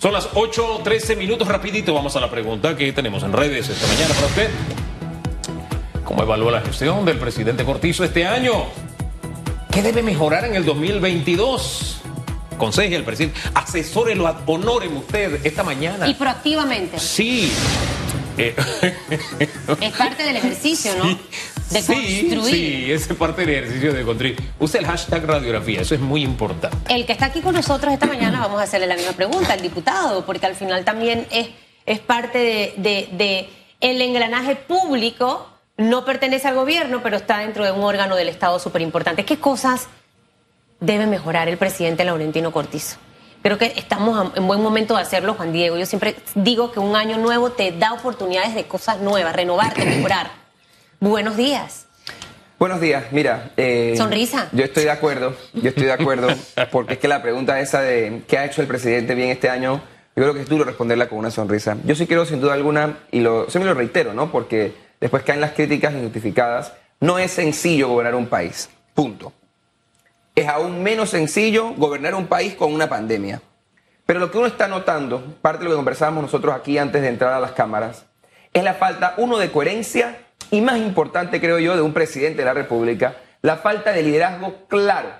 Son las 8.13 minutos, rapidito vamos a la pregunta que tenemos en redes esta mañana para usted. ¿Cómo evalúa la gestión del presidente Cortizo este año? ¿Qué debe mejorar en el 2022? Conseje al presidente, asesórelo, honóreme usted esta mañana. Y proactivamente. Sí. Eh. Es parte del ejercicio, ¿no? De construir. Sí, es parte del ejercicio de construir. Use el hashtag radiografía, eso es muy importante. El que está aquí con nosotros esta mañana, vamos a hacerle la misma pregunta al diputado, porque al final también es, es parte de, de, de el engranaje público no pertenece al gobierno, pero está dentro de un órgano del Estado súper importante. ¿Qué cosas debe mejorar el presidente Laurentino Cortizo? Creo que estamos en buen momento de hacerlo, Juan Diego. Yo siempre digo que un año nuevo te da oportunidades de cosas nuevas, renovarte, mejorar. Buenos días. Buenos días, mira. Eh, Sonrisa. Yo estoy de acuerdo, yo estoy de acuerdo, porque es que la pregunta esa de qué ha hecho el presidente bien este año, yo creo que es duro responderla con una sonrisa. Yo sí quiero, sin duda alguna, y lo, siempre lo reitero, ¿no? Porque después caen las críticas injustificadas. No es sencillo gobernar un país. Punto. Es aún menos sencillo gobernar un país con una pandemia. Pero lo que uno está notando, parte de lo que conversábamos nosotros aquí antes de entrar a las cámaras, es la falta, uno, de coherencia y más importante, creo yo, de un presidente de la República, la falta de liderazgo claro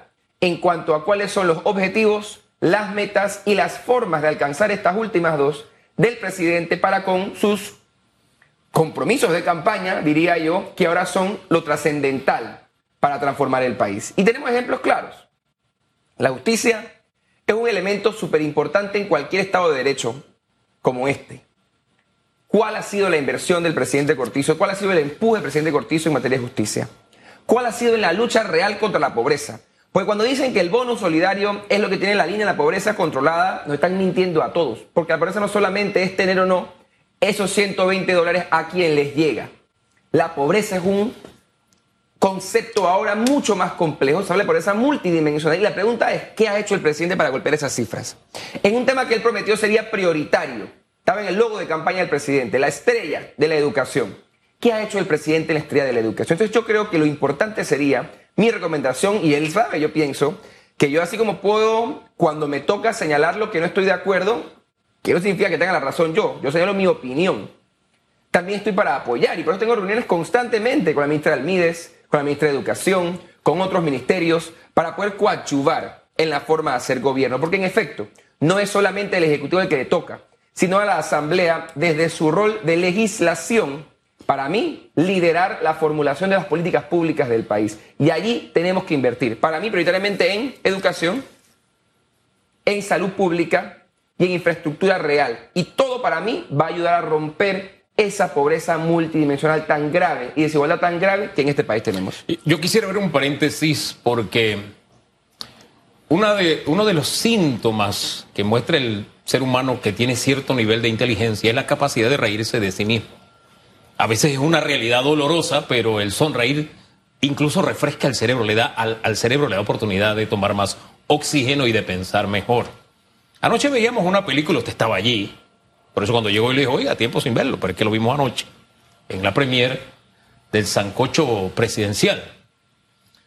en cuanto a cuáles son los objetivos, las metas y las formas de alcanzar estas últimas dos del presidente para con sus compromisos de campaña, diría yo, que ahora son lo trascendental para transformar el país. Y tenemos ejemplos claros. La justicia es un elemento súper importante en cualquier Estado de Derecho como este. ¿Cuál ha sido la inversión del presidente Cortizo? ¿Cuál ha sido el empuje del presidente Cortizo en materia de justicia? ¿Cuál ha sido la lucha real contra la pobreza? Porque cuando dicen que el bono solidario es lo que tiene la línea de la pobreza controlada, nos están mintiendo a todos. Porque la pobreza no solamente es tener o no esos 120 dólares a quien les llega. La pobreza es un concepto ahora mucho más complejo, se habla de pobreza multidimensional y la pregunta es, ¿qué ha hecho el presidente para golpear esas cifras? En un tema que él prometió sería prioritario, estaba en el logo de campaña del presidente, la estrella de la educación. ¿Qué ha hecho el presidente en la estrella de la educación? Entonces yo creo que lo importante sería, mi recomendación, y él sabe, yo pienso, que yo así como puedo, cuando me toca señalar lo que no estoy de acuerdo, que no significa que tenga la razón yo, yo señalo mi opinión. También estoy para apoyar y por eso tengo reuniones constantemente con la ministra de Almides, con la ministra de Educación, con otros ministerios, para poder coadyuvar en la forma de hacer gobierno. Porque en efecto, no es solamente el Ejecutivo el que le toca, sino a la Asamblea desde su rol de legislación, para mí, liderar la formulación de las políticas públicas del país. Y allí tenemos que invertir. Para mí, prioritariamente en educación, en salud pública, y en infraestructura real. Y todo para mí va a ayudar a romper esa pobreza multidimensional tan grave y desigualdad tan grave que en este país tenemos. Yo quisiera ver un paréntesis porque una de, uno de los síntomas que muestra el ser humano que tiene cierto nivel de inteligencia es la capacidad de reírse de sí mismo. A veces es una realidad dolorosa, pero el sonreír incluso refresca el cerebro, le da al, cerebro le da oportunidad de tomar más oxígeno y de pensar mejor. Anoche veíamos una película, usted estaba allí. Por eso cuando llegó y le dijo, oiga, tiempo sin verlo, pero es que lo vimos anoche, en la premier del Sancocho Presidencial.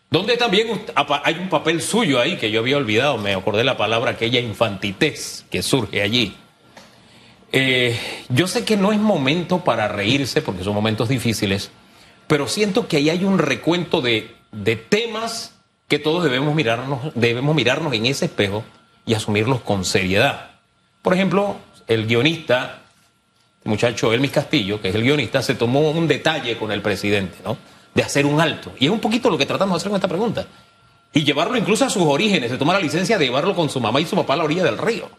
Donde también hay un papel suyo ahí que yo había olvidado, me acordé la palabra aquella infantitez que surge allí. Eh, yo sé que no es momento para reírse porque son momentos difíciles, pero siento que ahí hay un recuento de, de temas que todos debemos mirarnos, debemos mirarnos en ese espejo y asumirlos con seriedad. Por ejemplo, el guionista, el muchacho Elmis Castillo, que es el guionista, se tomó un detalle con el presidente, ¿no? De hacer un alto. Y es un poquito lo que tratamos de hacer con esta pregunta. Y llevarlo incluso a sus orígenes, de tomar la licencia de llevarlo con su mamá y su papá a la orilla del río.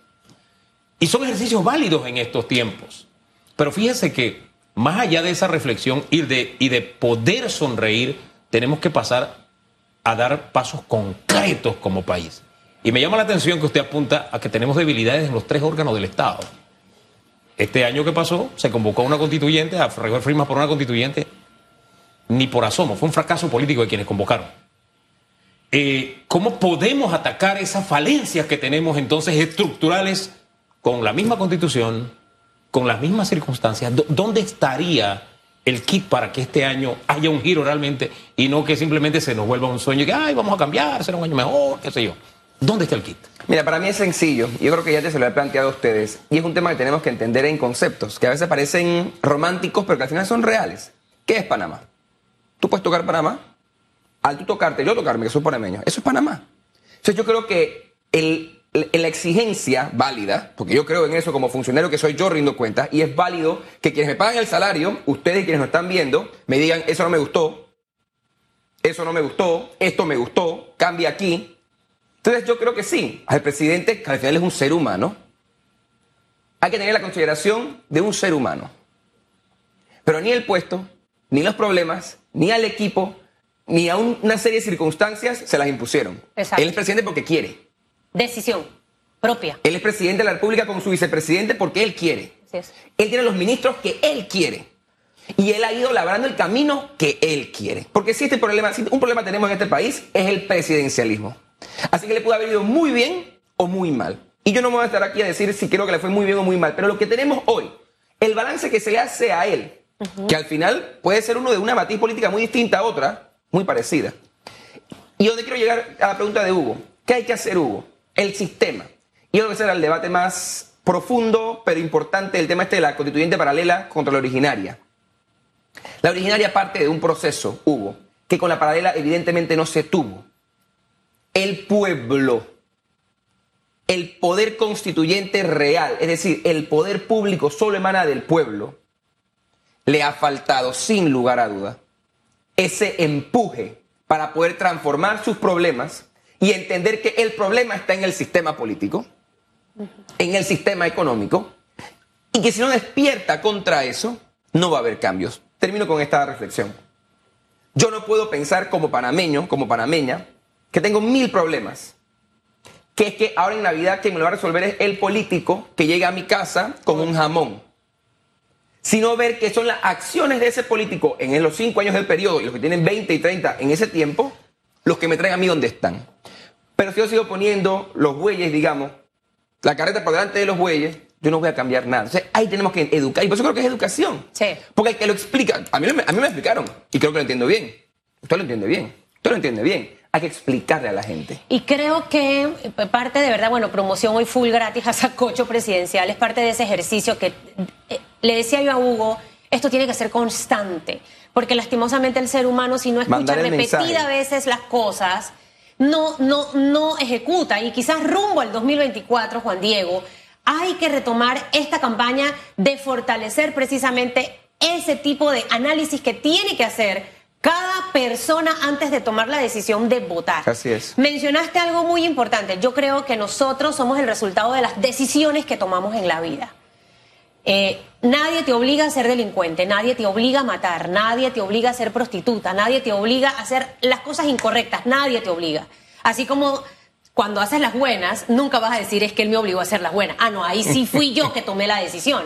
Y son ejercicios válidos en estos tiempos. Pero fíjese que más allá de esa reflexión y de, y de poder sonreír, tenemos que pasar a dar pasos concretos como país. Y me llama la atención que usted apunta a que tenemos debilidades en los tres órganos del Estado. Este año que pasó, se convocó a una constituyente, a recoger firmas por una constituyente, ni por asomo, fue un fracaso político de quienes convocaron. Eh, ¿Cómo podemos atacar esas falencias que tenemos entonces estructurales con la misma constitución, con las mismas circunstancias? ¿Dónde estaría el kit para que este año haya un giro realmente y no que simplemente se nos vuelva un sueño y que, ay, vamos a cambiar, será un año mejor, qué sé yo? ¿Dónde está el kit? Mira, para mí es sencillo. Yo creo que ya te se lo he planteado a ustedes. Y es un tema que tenemos que entender en conceptos, que a veces parecen románticos, pero que al final son reales. ¿Qué es Panamá? Tú puedes tocar Panamá. Al tú tocarte, yo tocarme, que soy panameño. Eso es Panamá. Entonces yo creo que el, la exigencia válida, porque yo creo en eso como funcionario que soy yo rindo cuenta, y es válido que quienes me pagan el salario, ustedes quienes nos están viendo, me digan, eso no me gustó, eso no me gustó, esto me gustó, cambia aquí, entonces yo creo que sí, al presidente, que al final es un ser humano, hay que tener la consideración de un ser humano. Pero ni el puesto, ni los problemas, ni al equipo, ni a una serie de circunstancias se las impusieron. Exacto. Él es presidente porque quiere. Decisión propia. Él es presidente de la República con su vicepresidente porque él quiere. Así es. Él tiene los ministros que él quiere. Y él ha ido labrando el camino que él quiere. Porque si este problema, si un problema tenemos en este país, es el presidencialismo. Así que le pudo haber ido muy bien o muy mal. Y yo no me voy a estar aquí a decir si creo que le fue muy bien o muy mal, pero lo que tenemos hoy, el balance que se le hace a él, que al final puede ser uno de una matiz política muy distinta a otra, muy parecida. Y donde quiero llegar a la pregunta de Hugo, ¿qué hay que hacer Hugo? El sistema. Y yo creo que ese era el debate más profundo, pero importante, el tema este de la constituyente paralela contra la originaria. La originaria parte de un proceso, Hugo, que con la paralela evidentemente no se tuvo el pueblo, el poder constituyente real, es decir, el poder público solo emana del pueblo, le ha faltado, sin lugar a duda, ese empuje para poder transformar sus problemas y entender que el problema está en el sistema político, en el sistema económico, y que si no despierta contra eso, no va a haber cambios. Termino con esta reflexión. Yo no puedo pensar como panameño, como panameña, que tengo mil problemas. Que es que ahora en Navidad quien me lo va a resolver es el político que llega a mi casa con un jamón. Sino ver que son las acciones de ese político en los cinco años del periodo y los que tienen 20 y 30 en ese tiempo, los que me traen a mí donde están. Pero si yo sigo poniendo los bueyes, digamos, la carreta por delante de los bueyes, yo no voy a cambiar nada. Entonces ahí tenemos que educar. Y por eso creo que es educación. Sí. Porque el que lo explica, a mí, a mí me explicaron y creo que lo entiendo bien. Usted lo entiende bien. Usted lo entiende bien hay que explicarle a la gente. Y creo que parte de verdad, bueno, promoción hoy full gratis a Sacocho Presidencial es parte de ese ejercicio que eh, le decía yo a Hugo, esto tiene que ser constante, porque lastimosamente el ser humano si no escucha repetida veces las cosas, no, no, no ejecuta. Y quizás rumbo al 2024, Juan Diego, hay que retomar esta campaña de fortalecer precisamente ese tipo de análisis que tiene que hacer cada persona antes de tomar la decisión de votar. Así es. Mencionaste algo muy importante. Yo creo que nosotros somos el resultado de las decisiones que tomamos en la vida. Eh, nadie te obliga a ser delincuente, nadie te obliga a matar, nadie te obliga a ser prostituta, nadie te obliga a hacer las cosas incorrectas, nadie te obliga. Así como cuando haces las buenas, nunca vas a decir es que él me obligó a hacer las buenas. Ah, no, ahí sí fui yo que tomé la decisión.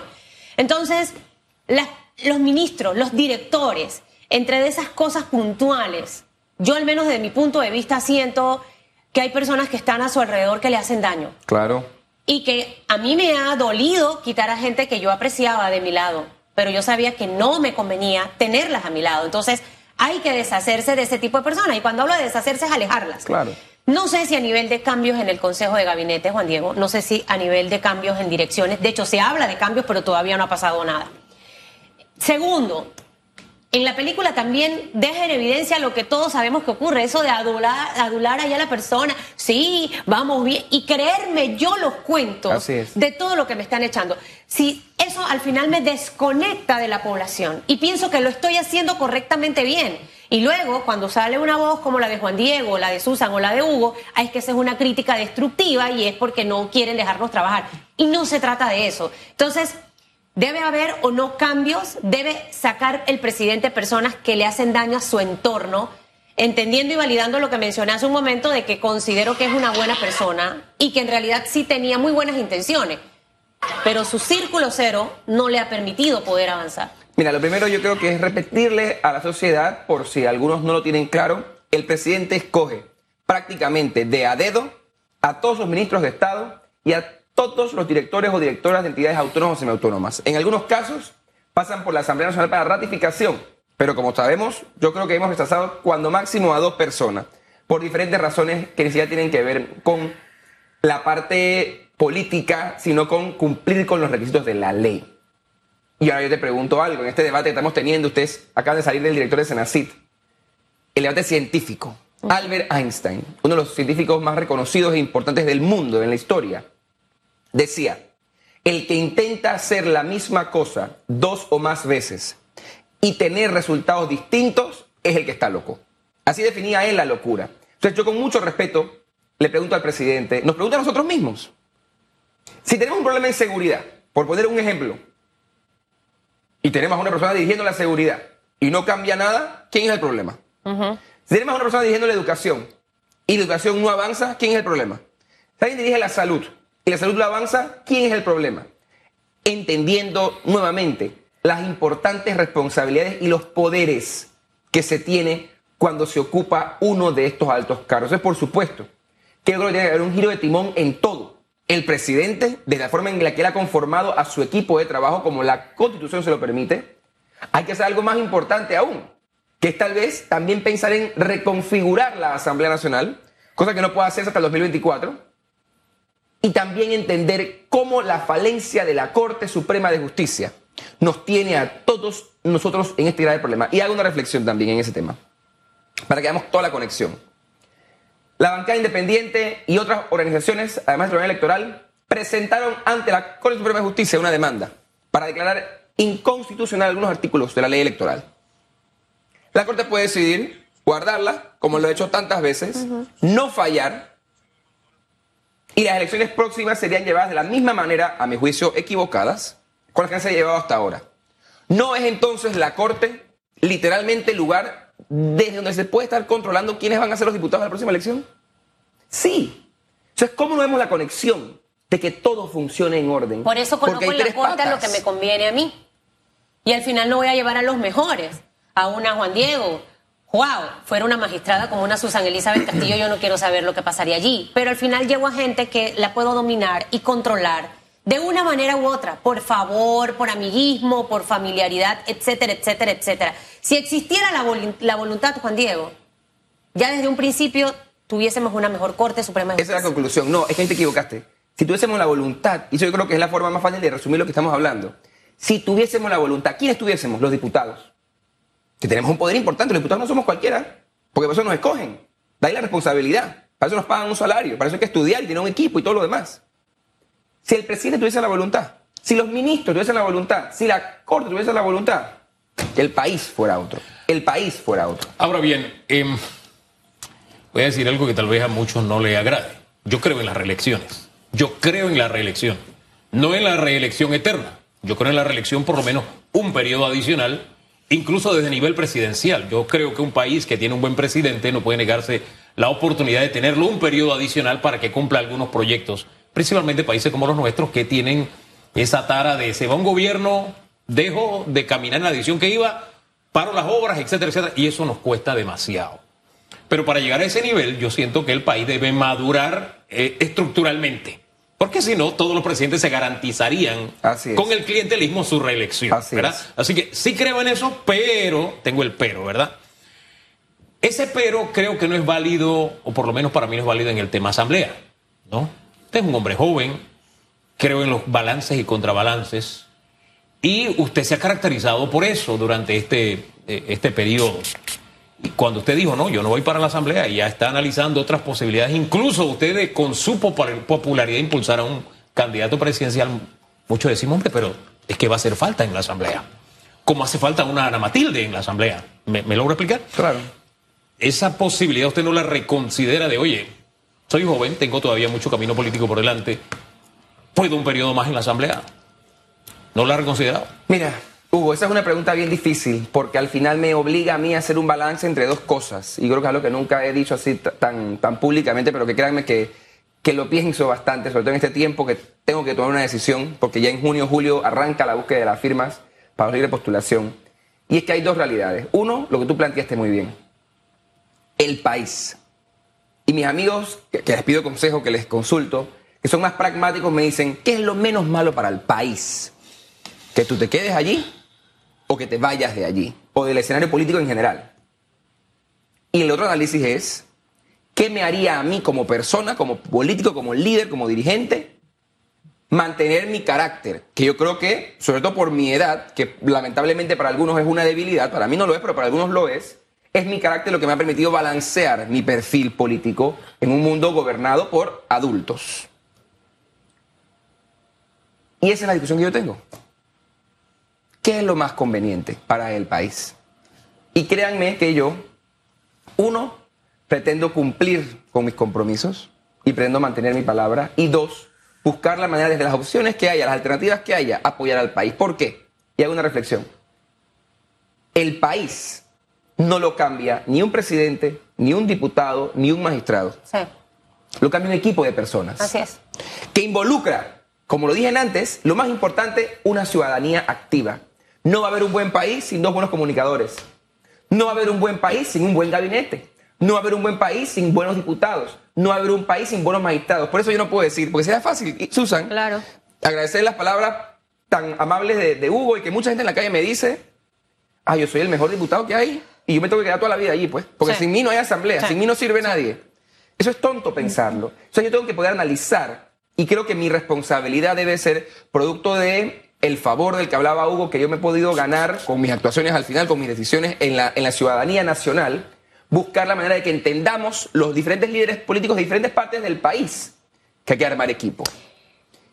Entonces, los ministros, los directores, entre de esas cosas puntuales, yo al menos de mi punto de vista siento que hay personas que están a su alrededor que le hacen daño. Claro. Y que a mí me ha dolido quitar a gente que yo apreciaba de mi lado, pero yo sabía que no me convenía tenerlas a mi lado. Entonces, hay que deshacerse de ese tipo de personas. Y cuando hablo de deshacerse es alejarlas. Claro. No sé si a nivel de cambios en el Consejo de Gabinete, Juan Diego, no sé si a nivel de cambios en direcciones. De hecho, se habla de cambios, pero todavía no ha pasado nada. Segundo, en la película también deja en evidencia lo que todos sabemos que ocurre, eso de adular, adular allá a la persona, sí, vamos bien, y creerme yo los cuentos de todo lo que me están echando. Si eso al final me desconecta de la población y pienso que lo estoy haciendo correctamente bien. Y luego, cuando sale una voz como la de Juan Diego, la de Susan o la de Hugo, es que esa es una crítica destructiva y es porque no quieren dejarnos trabajar. Y no se trata de eso. Entonces, Debe haber o no cambios, debe sacar el presidente personas que le hacen daño a su entorno, entendiendo y validando lo que mencioné hace un momento de que considero que es una buena persona y que en realidad sí tenía muy buenas intenciones, pero su círculo cero no le ha permitido poder avanzar. Mira, lo primero yo creo que es repetirle a la sociedad, por si algunos no lo tienen claro, el presidente escoge prácticamente de a dedo a todos los ministros de Estado y a todos los directores o directoras de entidades autónomas y semiautónomas. En algunos casos pasan por la Asamblea Nacional para ratificación, pero como sabemos, yo creo que hemos rechazado cuando máximo a dos personas. por diferentes razones que ni siquiera tienen que ver con la parte política, sino con cumplir con los requisitos de la ley. Y ahora yo te pregunto algo, en este debate que estamos teniendo, ustedes acaban de salir del director de Senacit, el debate científico. Albert Einstein, uno de los científicos más reconocidos e importantes del mundo en la historia, decía, el que intenta hacer la misma cosa dos o más veces y tener resultados distintos es el que está loco. Así definía él la locura. Entonces yo con mucho respeto le pregunto al presidente, nos pregunta a nosotros mismos, si tenemos un problema en seguridad, por poner un ejemplo, y tenemos a una persona dirigiendo la seguridad y no cambia nada, ¿quién es el problema? Si tenemos a una persona dirigiendo la educación y la educación no avanza, ¿quién es el problema? Si alguien dirige la salud y la salud no avanza, ¿quién es el problema? Entendiendo nuevamente las importantes responsabilidades y los poderes que se tiene cuando se ocupa uno de estos altos cargos. Es por supuesto que creo que tiene que haber un giro de timón en todo. El presidente, de la forma en la que él ha conformado a su equipo de trabajo, como la constitución se lo permite, hay que hacer algo más importante aún, que es tal vez también pensar en reconfigurar la Asamblea Nacional, cosa que no puede hacerse hasta el 2024, y también entender cómo la falencia de la Corte Suprema de Justicia nos tiene a todos nosotros en este grave problema. Y hago una reflexión también en ese tema, para que hagamos toda la conexión. La bancada independiente y otras organizaciones, además del Tribunal Electoral, presentaron ante la Corte Suprema de Justicia una demanda para declarar inconstitucional algunos artículos de la ley electoral. La Corte puede decidir guardarla, como lo ha hecho tantas veces, no fallar, y las elecciones próximas serían llevadas de la misma manera, a mi juicio, equivocadas, con las que se han llevado hasta ahora. ¿No es entonces la Corte literalmente el lugar desde donde se puede estar controlando quiénes van a ser los diputados de la próxima elección? Sí. Entonces, ¿cómo no vemos la conexión de que todo funcione en orden? Por eso conozco en la Corte lo que me conviene a mí. Y al final no voy a llevar a los mejores. A una Juan Diego, wow, fuera una magistrada como una Susan Elizabeth Castillo, yo no quiero saber lo que pasaría allí. Pero al final llevo a gente que la puedo dominar y controlar de una manera u otra, por favor, por amiguismo, por familiaridad, etcétera, etcétera, etcétera. Si existiera la, voluntad, Juan Diego, ya desde un principio tuviésemos una mejor Corte Suprema Esa es la conclusión. No, es que ahí te equivocaste. Si tuviésemos la voluntad, y eso yo creo que es la forma más fácil de resumir lo que estamos hablando. Si tuviésemos la voluntad, ¿quiénes tuviésemos? Los diputados. Que tenemos un poder importante, los diputados no somos cualquiera, porque por eso nos escogen. Da ahí la responsabilidad. Para eso nos pagan un salario, para eso hay que estudiar y tener un equipo y todo lo demás. Si el presidente tuviese la voluntad, si los ministros tuviesen la voluntad, si la Corte tuviese la voluntad, el país fuera otro. El país fuera otro. Ahora bien, em, voy a decir algo que tal vez a muchos no le agrade. Yo creo en las reelecciones. Yo creo en la reelección. No en la reelección eterna. Yo creo en la reelección por lo menos un periodo adicional, incluso desde nivel presidencial. Yo creo que un país que tiene un buen presidente no puede negarse la oportunidad de tenerlo un periodo adicional para que cumpla algunos proyectos principalmente países como los nuestros que tienen esa tara de se va un gobierno, dejo de caminar en la dirección que iba, paro las obras, etcétera, etcétera, y eso nos cuesta demasiado. Pero para llegar a ese nivel, yo siento que el país debe madurar eh, estructuralmente. Porque si no, todos los presidentes se garantizarían con el clientelismo su reelección. Así, ¿verdad? Así que sí creo en eso, pero tengo el pero, ¿verdad? Ese pero creo que no es válido, o por lo menos para mí no es válido en el tema asamblea, ¿no? Usted es un hombre joven, creo en los balances y contrabalances, y usted se ha caracterizado por eso durante este, eh, este periodo. Cuando usted dijo, no, yo no voy para la Asamblea, y ya está analizando otras posibilidades, incluso usted con su popularidad impulsar a un candidato presidencial, muchos decimos, hombre, pero es que va a hacer falta en la Asamblea. Como hace falta una Ana Matilde en la Asamblea. ¿Me, me logro explicar? Claro. Esa posibilidad usted no la reconsidera de, oye, soy joven, tengo todavía mucho camino político por delante. ¿Puedo un periodo más en la Asamblea? ¿No lo ha reconsiderado? Mira, Hugo, esa es una pregunta bien difícil porque al final me obliga a mí a hacer un balance entre dos cosas. Y creo que es algo que nunca he dicho así tan, tan públicamente, pero que créanme que, que lo pienso bastante, sobre todo en este tiempo que tengo que tomar una decisión, porque ya en junio o julio arranca la búsqueda de las firmas para de postulación. Y es que hay dos realidades. Uno, lo que tú planteaste muy bien. El país. Y mis amigos, que, les pido consejo, que les consulto, que son más pragmáticos, me dicen, ¿qué es lo menos malo para el país? ¿Que tú te quedes allí o que te vayas de allí? O del escenario político en general. Y el otro análisis es, ¿qué me haría a mí como persona, como político, como líder, como dirigente? Mantener mi carácter, que yo creo que, sobre todo por mi edad, que lamentablemente para algunos es una debilidad, para mí no lo es, pero para algunos lo es, es mi carácter lo que me ha permitido balancear mi perfil político en un mundo gobernado por adultos. Y esa es la discusión que yo tengo. ¿Qué es lo más conveniente para el país? Y créanme que yo, uno, pretendo cumplir con mis compromisos y pretendo mantener mi palabra. Y dos, buscar la manera desde las opciones que haya, las alternativas que haya, apoyar al país. ¿Por qué? Y hago una reflexión. El país no lo cambia ni un presidente, ni un diputado, ni un magistrado. Sí. Lo cambia un equipo de personas. Así es. Que involucra, como lo dije antes, lo más importante, una ciudadanía activa. No va a haber un buen país sin dos buenos comunicadores. No va a haber un buen país sin un buen gabinete. No va a haber un buen país sin buenos diputados. No va a haber un país sin buenos magistrados. Por eso yo no puedo decir, porque sería fácil, Susan, Claro. agradecer las palabras tan amables de, de Hugo y que mucha gente en la calle me dice, ah, yo soy el mejor diputado que hay y yo me tengo que quedar toda la vida allí, pues. Porque Sí. sin mí no hay asamblea, Sí. sin mí no sirve nadie. Eso es tonto pensarlo. O sea, yo tengo que poder analizar y creo que mi responsabilidad debe ser producto de el favor del que hablaba Hugo, que yo me he podido ganar con mis actuaciones al final, con mis decisiones en la, en la ciudadanía nacional, buscar la manera de que entendamos los diferentes líderes políticos de diferentes partes del país que hay que armar equipo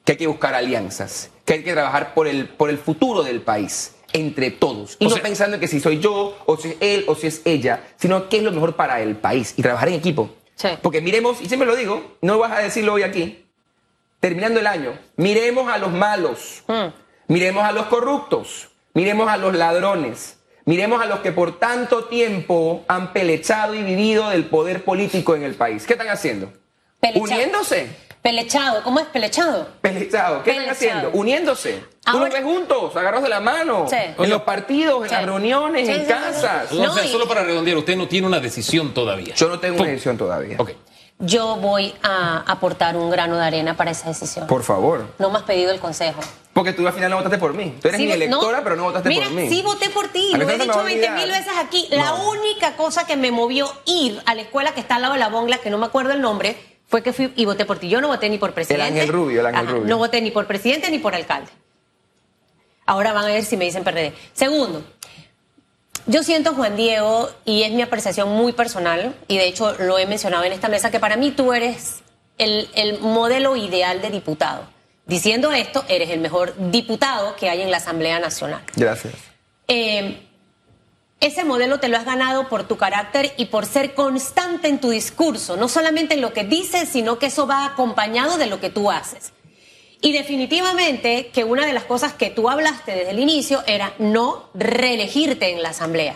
que hay que buscar alianzas, que hay que trabajar por el, por el futuro del país, entre todos. Y O no sea- pensando en que si soy yo, o si es él, o si es ella, sino qué es lo mejor para el país y trabajar en equipo. Sí. Porque miremos, y siempre lo digo, no vas a decirlo hoy aquí, terminando el año, miremos a los malos, Mm. Miremos a los corruptos, miremos a los ladrones, miremos a los que por tanto tiempo han pelechado y vivido del poder político en el país. ¿Qué están haciendo? Pelechado. Uniéndose. Pelechado. ¿Cómo es pelechado? Pelechado. ¿Qué están haciendo? Uniéndose. Tú Ahora- los ves juntos, agarrados de la mano. Sí. En los partidos, en Sí. las reuniones, Sí, en sí, sí, casas. sí. O No, sea, y- solo para redondear, usted no tiene una decisión todavía. Yo no tengo una decisión todavía. Ok. Yo voy a aportar un grano de arena para esa decisión. Por favor. No me has pedido el consejo. Porque tú al final no votaste por mí. Tú eres Sí, mi electora, no. pero no votaste Mira, por mí. sí voté por ti, lo he dicho va a 20 olvidar. mil veces aquí. La única cosa que me movió ir a la escuela que está al lado de la Bongla, que no me acuerdo el nombre, fue que fui y voté por ti. Yo no voté ni por presidente. Ángel Rubio, el Ángel Rubio. No voté ni por presidente ni por alcalde. Ahora van a ver si me dicen PRD. Segundo, yo siento, Juan Diego, y es mi apreciación muy personal, y de hecho lo he mencionado en esta mesa, que para mí tú eres el, el modelo ideal de diputado. Diciendo esto, eres el mejor diputado que hay en la Asamblea Nacional. Gracias. Eh, ese modelo te lo has ganado por tu carácter y por ser constante en tu discurso, no solamente en lo que dices, sino que eso va acompañado de lo que tú haces. Y definitivamente que una de las cosas que tú hablaste desde el inicio era no reelegirte en la Asamblea.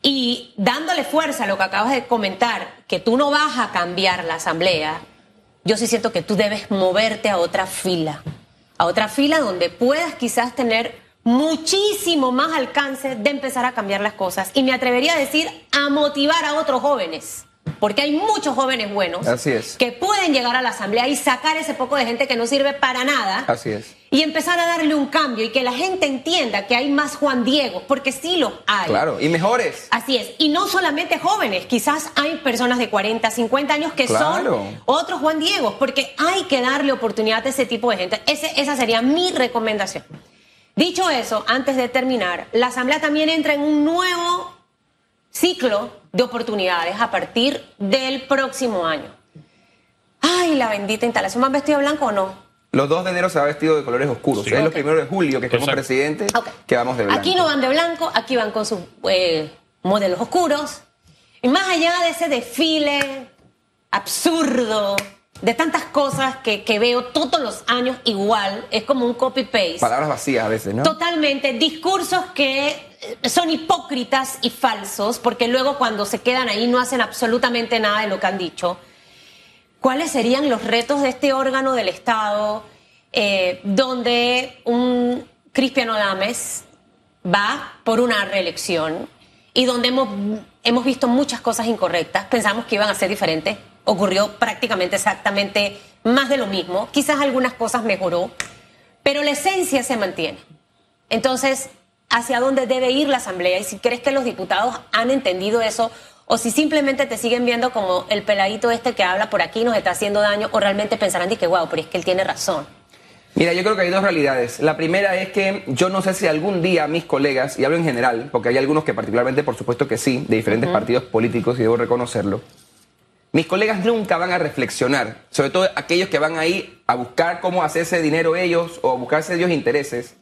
Y dándole fuerza a lo que acabas de comentar, que tú no vas a cambiar la Asamblea, yo sí siento que tú debes moverte a otra fila, a otra fila donde puedas quizás tener muchísimo más alcance de empezar a cambiar las cosas. Y me atrevería a decir a motivar a otros jóvenes, porque hay muchos jóvenes buenos Así es. que pueden llegar a la Asamblea y sacar ese poco de gente que no sirve para nada Así es. y empezar a darle un cambio y que la gente entienda que hay más Juan Diego, porque sí los hay. Claro. Y mejores. Así es. Y no solamente jóvenes, quizás hay personas de 40, 50 años que Claro. son otros Juan Diego, porque hay que darle oportunidad a ese tipo de gente. Ese- esa sería mi recomendación. Dicho eso, antes de terminar, la Asamblea también entra en un nuevo ciclo de oportunidades a partir del próximo año. Ay, la bendita instalación. ¿Más vestido de blanco o no? Los 2 de enero se va vestido de colores oscuros. Sí. Es los Ok. primeros de julio que estamos presidentes, Ok. que vamos de blanco. Aquí no van de blanco, aquí van con sus eh, modelos oscuros. Y más allá de ese desfile absurdo, de tantas cosas que, que veo todos los años igual, es como un copy-paste. Palabras vacías a veces, ¿no? Totalmente, discursos que son hipócritas y falsos, porque luego cuando se quedan ahí no hacen absolutamente nada de lo que han dicho. ¿Cuáles serían los retos de este órgano del Estado eh, donde un Cristiano Dames va por una reelección y donde hemos, hemos visto muchas cosas incorrectas? Pensamos que iban a ser diferentes. Ocurrió prácticamente exactamente más de lo mismo. Quizás algunas cosas mejoró, pero la esencia se mantiene. Entonces, ¿hacia dónde debe ir la Asamblea? Y si crees que los diputados han entendido eso o si simplemente te siguen viendo como el peladito este que habla por aquí nos está haciendo daño, o realmente pensarán de que, wow, pero es que él tiene razón. Mira, yo creo que hay dos realidades. La primera es que yo no sé si algún día mis colegas, y hablo en general, porque hay algunos que particularmente, por supuesto que sí, de diferentes partidos políticos, y debo reconocerlo, mis colegas nunca van a reflexionar, sobre todo aquellos que van ahí a buscar cómo hacerse dinero ellos o a buscarse ellos intereses,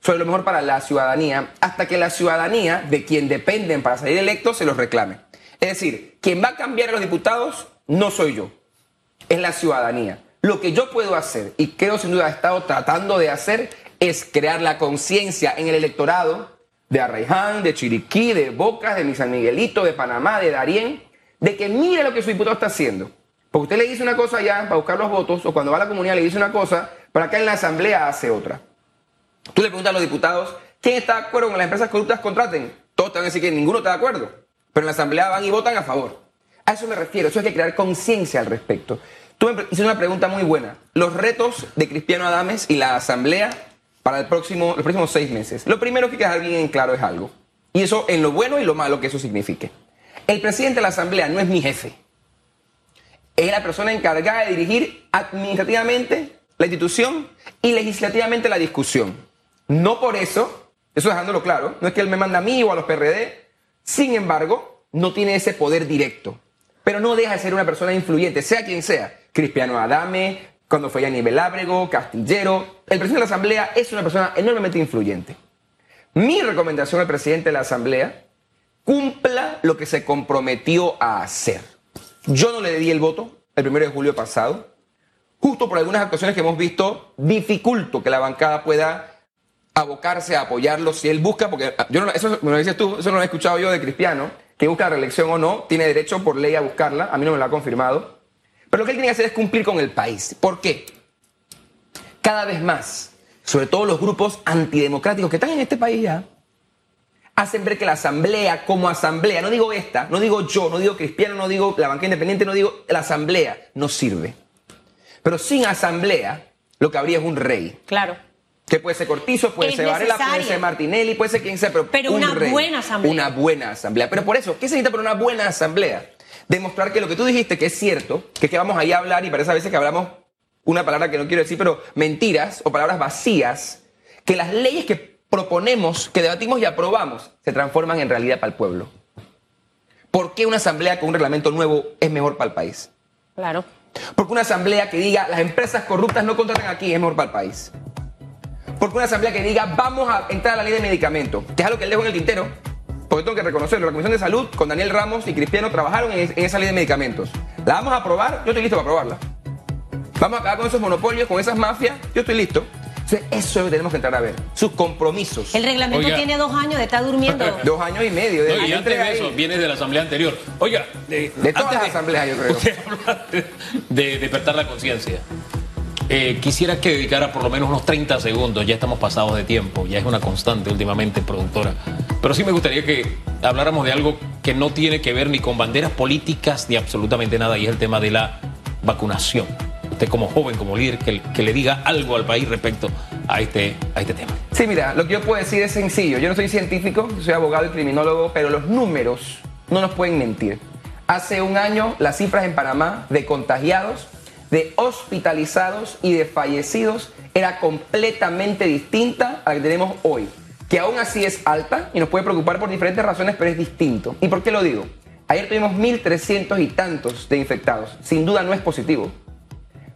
sobre lo mejor para la ciudadanía, hasta que la ciudadanía, de quien dependen para salir electos, se los reclame. Es decir, quien va a cambiar a los diputados no soy yo, es la ciudadanía. Lo que yo puedo hacer, y creo sin duda he estado tratando de hacer, es crear la conciencia en el electorado de Arraiján, de Chiriquí, de Bocas, de mi San Miguelito, de Panamá, de Darién, de que mire lo que su diputado está haciendo. Porque usted le dice una cosa allá para buscar los votos, o cuando va a la comunidad le dice una cosa, para acá en la asamblea hace otra. Tú le preguntas a los diputados, ¿quién está de acuerdo con que las empresas corruptas contraten? Todos te van a decir que ninguno está de acuerdo. Pero en la asamblea van y votan a favor. A eso me refiero, eso hay que crear conciencia al respecto. Tú me hiciste una pregunta muy buena. Los retos de Cristiano Adames y la Asamblea para el próximo, los próximos seis meses. Lo primero que hay que dejar bien en claro es algo. Y eso en lo bueno y lo malo que eso signifique. El presidente de la Asamblea no es mi jefe. Es la persona encargada de dirigir administrativamente la institución y legislativamente la discusión. No por eso, eso dejándolo claro, no es que él me manda a mí o a los PRD. Sin embargo, no tiene ese poder directo. Pero no deja de ser una persona influyente, sea quien sea. Cristiano Adame, cuando fue Aníbal Ábrego, Castillero. El presidente de la Asamblea es una persona enormemente influyente. Mi recomendación al presidente de la Asamblea, cumpla lo que se comprometió a hacer. Yo no le di el voto el primero de julio pasado. Justo por algunas actuaciones que hemos visto, dificulto que la bancada pueda abocarse a apoyarlo si él busca, porque yo no, eso me lo dices tú, eso no lo he escuchado yo de Cristiano, que busca la reelección o no, tiene derecho por ley a buscarla, a mí no me lo ha confirmado. Pero lo que él tiene que hacer es cumplir con el país. ¿Por qué? Cada vez más, sobre todo los grupos antidemocráticos que están en este país ya, hacen ver que la asamblea como asamblea, no digo esta, no digo yo, no digo cristiano, no digo la banca independiente, no digo la asamblea, no sirve. Pero sin asamblea, lo que habría es un rey. Claro. Que puede ser Cortizo, puede ser Varela, puede ser Martinelli, puede ser quien sea, pero, pero una buena asamblea. Una buena asamblea. Pero por eso, ¿qué se necesita para una buena asamblea? demostrar que lo que tú dijiste que es cierto, que es que vamos ahí a hablar y parece a veces que hablamos una palabra que no quiero decir, pero mentiras o palabras vacías, que las leyes que proponemos, que debatimos y aprobamos, se transforman en realidad para el pueblo. ¿Por qué una asamblea con un reglamento nuevo es mejor para el país? Claro. Porque una asamblea que diga las empresas corruptas no contratan aquí es mejor para el país. Porque una asamblea que diga vamos a entrar a la ley de medicamentos, que es algo que le dejo en el tintero, porque tengo que reconocerlo, la Comisión de Salud con Daniel Ramos y Cristiano trabajaron en, esa ley de medicamentos. ¿La vamos a aprobar? Yo estoy listo para aprobarla. ¿Vamos a acabar con esos monopolios, con esas mafias? Yo estoy listo. Entonces, eso es lo que tenemos que entrar a ver. Sus compromisos. El reglamento tiene dos años de estar durmiendo. dos años y medio. De y antes de eso, viene de la asamblea anterior. Oiga, de, todas las asambleas, yo creo. de despertar la conciencia. Eh, quisiera que dedicara por lo menos unos 30 segundos, ya estamos pasados de tiempo, ya es una constante últimamente, productora. Pero sí me gustaría que habláramos de algo que no tiene que ver ni con banderas políticas ni absolutamente nada, y es el tema de la vacunación. Usted como joven, como líder, que, que le diga algo al país respecto a este, a este tema. Sí, mira, lo que yo puedo decir es sencillo. Yo no soy científico, soy abogado y criminólogo, pero los números no nos pueden mentir. Hace un año las cifras en Panamá de contagiados de hospitalizados y de fallecidos era completamente distinta a la que tenemos hoy, que aún así es alta y nos puede preocupar por diferentes razones, pero es distinto. ¿Y por qué lo digo? Ayer tuvimos 1.300 y tantos de infectados. Sin duda no es positivo,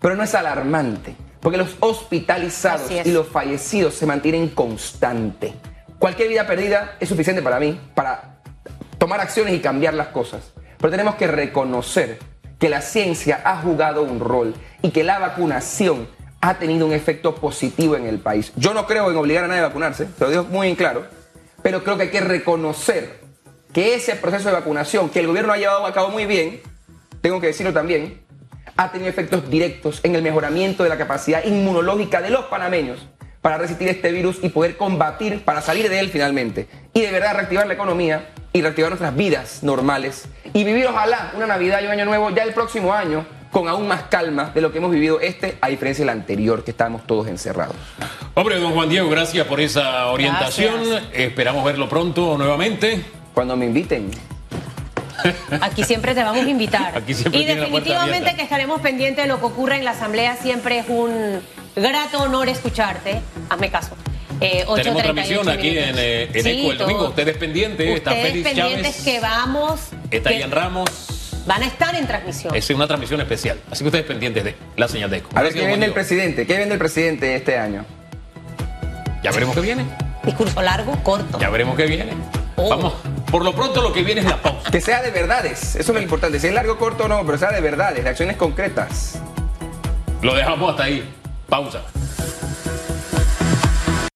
pero no es alarmante, porque los hospitalizados y los fallecidos se mantienen constante. Cualquier vida perdida es suficiente para mí, para tomar acciones y cambiar las cosas. Pero tenemos que reconocer que la ciencia ha jugado un rol y que la vacunación ha tenido un efecto positivo en el país. Yo no creo en obligar a nadie a vacunarse, te lo digo muy en claro, pero creo que hay que reconocer que ese proceso de vacunación que el gobierno ha llevado a cabo muy bien, tengo que decirlo también, ha tenido efectos directos en el mejoramiento de la capacidad inmunológica de los panameños para resistir este virus y poder combatir, para salir de él finalmente. Y de verdad reactivar la economía y reactivar nuestras vidas normales. Y vivir ojalá una Navidad y un Año Nuevo ya el próximo año con aún más calma de lo que hemos vivido este, a diferencia del anterior, que estábamos todos encerrados. Hombre, don Juan Diego, gracias por esa orientación. Esperamos verlo pronto nuevamente. Cuando me inviten. Aquí siempre te vamos a invitar. Aquí siempre y definitivamente que estaremos pendientes de lo que ocurra en la Asamblea. Siempre es un grato honor escucharte. Hazme caso. Eh, 8:38 Tenemos transmisión aquí en, eh, en Sí, Eco el domingo. Ustedes pendientes, está Ustedes Félix pendientes Chávez, que vamos. está que Ian Ramos. Van a estar en transmisión. Es una transmisión especial. Así que ustedes pendientes de la señal de Eco. A ver qué viene el presidente. ¿Qué viene el presidente este año? Ya veremos qué viene. Discurso largo, corto. Ya veremos qué viene. Oh. Vamos. Por lo pronto lo que viene es la pausa. Que sea de verdades. Eso es lo importante. Si es largo, corto o no, pero sea de verdades, de acciones concretas. Lo dejamos hasta ahí. Pausa.